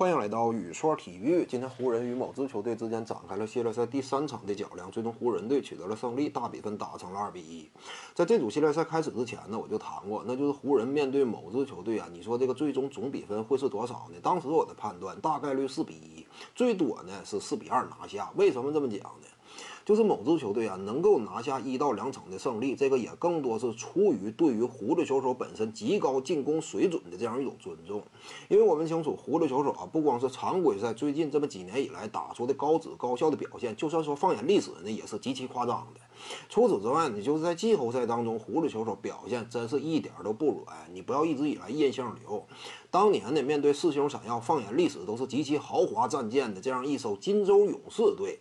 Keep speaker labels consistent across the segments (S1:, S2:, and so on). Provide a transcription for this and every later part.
S1: 欢迎来到羽硕体育。今天湖人与某支球队之间展开了系列赛第三场的较量，最终湖人队取得了胜利，大比分打成了二比一。在这组系列赛开始之前呢，我就谈过，那就是湖人面对某支球队啊，你说这个最终总比分会是多少呢？当时我的判断大概率四比一，最多呢是四比二拿下。为什么这么讲呢？就是某支球队啊，能够拿下一到两场的胜利，这个也更多是出于对于湖的球手本身极高进攻水准的这样一种尊重。因为我们清楚，湖的球手啊，不光是常规赛最近这么几年以来打出的高质高效的表现，就算说放眼历史呢，也是极其夸张的。除此之外呢，就是在季后赛当中，湖的球手表现真是一点都不软。你不要一直以来印象流，当年呢，面对四星闪耀，放眼历史都是极其豪华战舰的这样一艘金州勇士队。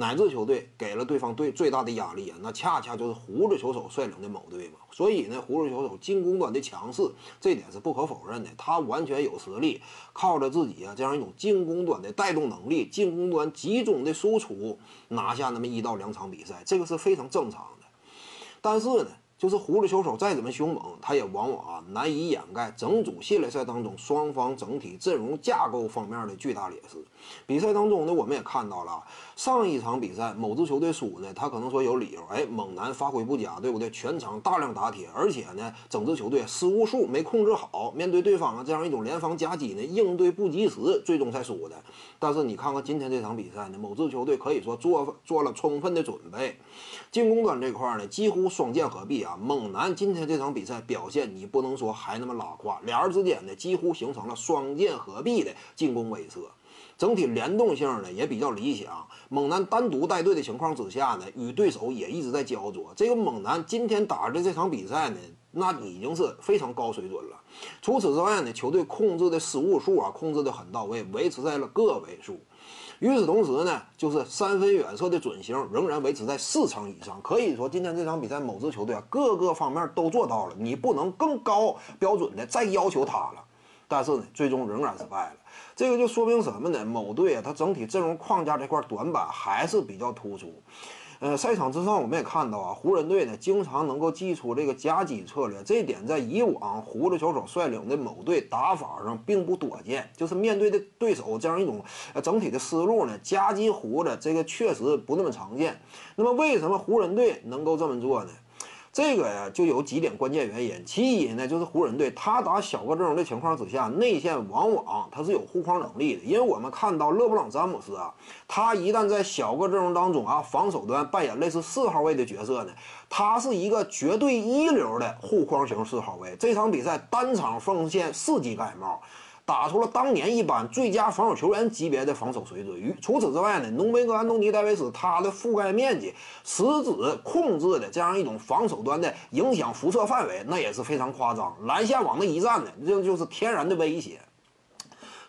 S1: 乃至球队给了对方队最大的压力啊，那恰恰就是胡子球手率领的某队嘛。所以呢，胡子球手进攻端的强势，这点是不可否认的。他完全有实力，靠着自己啊这样一种进攻端的带动能力，进攻端集中的输出，拿下那么一到两场比赛，这个是非常正常的。但是呢。就是狐狸球手再怎么凶猛，他也往往啊难以掩盖整组系列赛当中双方整体阵容架构方面的巨大劣势。比赛当中呢，我们也看到了上一场比赛某支球队输呢，他可能说有理由，哎，猛男发挥不佳，对不对？全场大量打铁，而且呢，整支球队失误数没控制好，面对对方啊这样一种联防夹击呢，应对不及时，最终才输的。但是你看看今天这场比赛呢，某支球队可以说做做了充分的准备，进攻端这块呢，几乎双剑合璧啊。猛男今天这场比赛表现，你不能说还那么拉胯，俩人之间呢几乎形成了双剑合璧的进攻威慑，整体联动性呢也比较理想。猛男单独带队的情况之下呢，与对手也一直在焦灼。这个猛男今天打的这场比赛呢，那已经是非常高水准了。除此之外呢，球队控制的失误数啊，控制的很到位，维持在了个位数。与此同时呢，就是三分远射的准星仍然维持在四成以上。可以说，今天这场比赛某支球队啊，各个方面都做到了，你不能更高标准的再要求他了。但是呢，最终仍然是败了。这个就说明什么呢？某队啊，他整体阵容框架这块短板还是比较突出。呃，赛场之上我们也看到啊，湖人队呢经常能够祭出这个夹击策略，这一点在以往胡子球手率领的某队打法上并不多见。就是面对的对手这样一种呃整体的思路呢，夹击胡子这个确实不那么常见。那么为什么湖人队能够这么做呢？这个呀，就有几点关键原因。其一呢，就是湖人队他打小个阵容的情况之下，内线往往他是有护框能力的。因为我们看到勒布朗詹姆斯啊，他一旦在小个阵容当中啊，防守端扮演类似四号位的角色呢，他是一个绝对一流的护框型四号位。这场比赛单场奉献四记盖帽。打出了当年一般最佳防守球员级别的防守水准。与除此之外呢，浓眉哥安东尼戴维斯他的覆盖面积、食指控制的这样一种防守端的影响辐射范围，那也是非常夸张。篮下往那一站呢，这就是天然的威胁。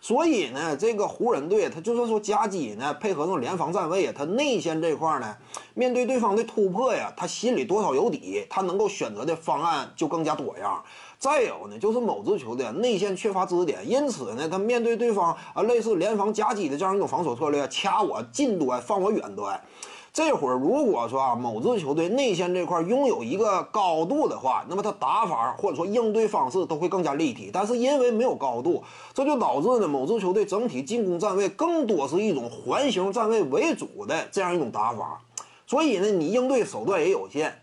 S1: 所以呢，这个湖人队他就算说夹击呢，配合上联防站位，他内线这块呢，面对对方的突破呀，他心里多少有底，他能够选择的方案就更加多样。再有呢，就是某支球队内线缺乏支点，因此呢，他面对对方啊类似联防夹击的这样一种防守策略，掐我近端，放我远端。这会儿如果说啊，某支球队内线这块拥有一个高度的话，那么他打法或者说应对方式都会更加立体。但是因为没有高度，这就导致呢，某支球队整体进攻站位更多是一种环形站位为主的这样一种打法，所以呢，你应对手段也有限。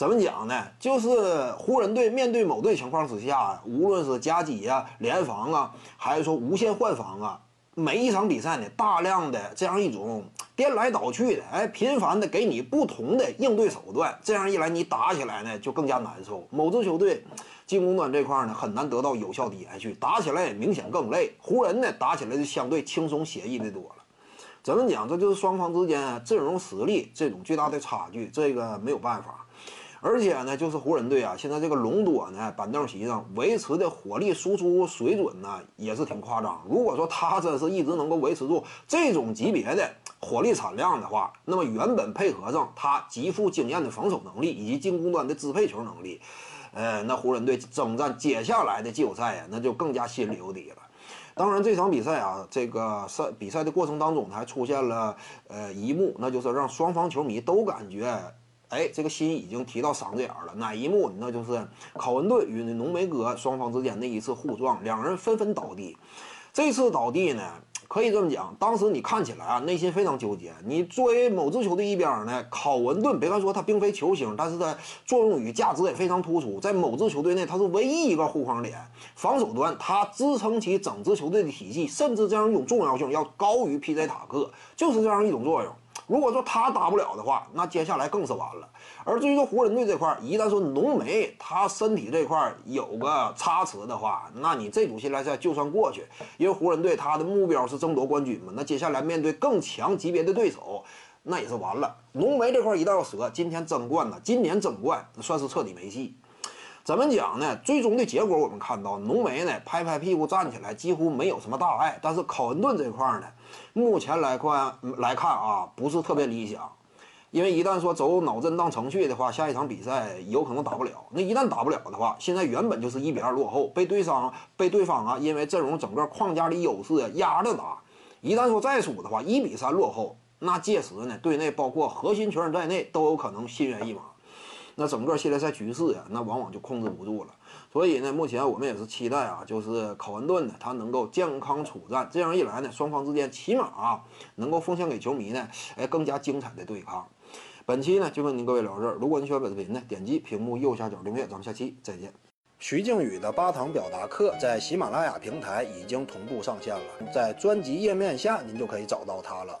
S1: 怎么讲呢？就是湖人队面对某队情况之下，无论是夹击啊、联防啊，还是说无限换防啊。每一场比赛呢，大量的这样一种颠来倒去的，哎，频繁的给你不同的应对手段，这样一来你打起来呢就更加难受。某支球队进攻端这块呢很难得到有效的延续，打起来也明显更累。湖人呢打起来就相对轻松写意的多了。怎么讲？这就是双方之间阵容实力这种巨大的差距，这个没有办法。而且呢，就是湖人队啊，现在这个隆多呢，板凳席上维持的火力输出水准呢，也是挺夸张。如果说他真是一直能够维持住这种级别的火力产量的话，那么原本配合上他极富经验的防守能力以及进攻端的支配球能力，呃，那湖人队征战接下来的季后赛呀，那就更加心里有底了。当然，这场比赛啊，这个赛比赛的过程当中还出现了呃一幕，那就是让双方球迷都感觉。哎，这个心已经提到嗓子眼儿了。哪一幕？那就是考文顿与浓眉哥双方之间那一次互撞，两人纷纷倒地。这次倒地呢，可以这么讲，当时你看起来啊，内心非常纠结。你作为某支球队一边呢，考文顿，别看说他并非球星，但是他作用与价值也非常突出。在某支球队内，他是唯一一个护框点，防守端他支撑起整支球队的体系，甚至这样一种重要性要高于 P.J. 塔克，就是这样一种作用。如果说他打不了的话，那接下来更是完了。而至于说湖人队这块，一旦说浓眉他身体这块有个差池的话，那你这组系列赛就算过去。因为湖人队他的目标是争夺冠军嘛，那接下来面对更强级别的对手，那也是完了。浓眉这块一旦要折，今天争冠呢，今年争冠那算是彻底没戏。怎么讲呢？最终的结果我们看到，浓眉呢拍拍屁股站起来，几乎没有什么大碍。但是考恩顿这块呢，目前来看来看啊，不是特别理想。因为一旦说走脑震荡程序的话，下一场比赛有可能打不了。那一旦打不了的话，现在原本就是一比二落后，被对方被对方啊，因为阵容整个框架的优势压着打。一旦说再输的话，一比三落后，那届时呢，队内包括核心球员在内都有可能心猿意马。那整个系列赛局势呀，那往往就控制不住了。所以呢，目前我们也是期待啊，就是考文顿呢，他能够健康出战。这样一来呢，双方之间起码啊，能够奉献给球迷呢，哎，更加精彩的对抗。本期呢就跟您各位聊这儿。如果你喜欢本视频呢，点击屏幕右下角订阅。咱们下期再见。徐静宇的八堂表达课在喜马拉雅平台已经同步上线了，在专辑页面下您就可以找到它了。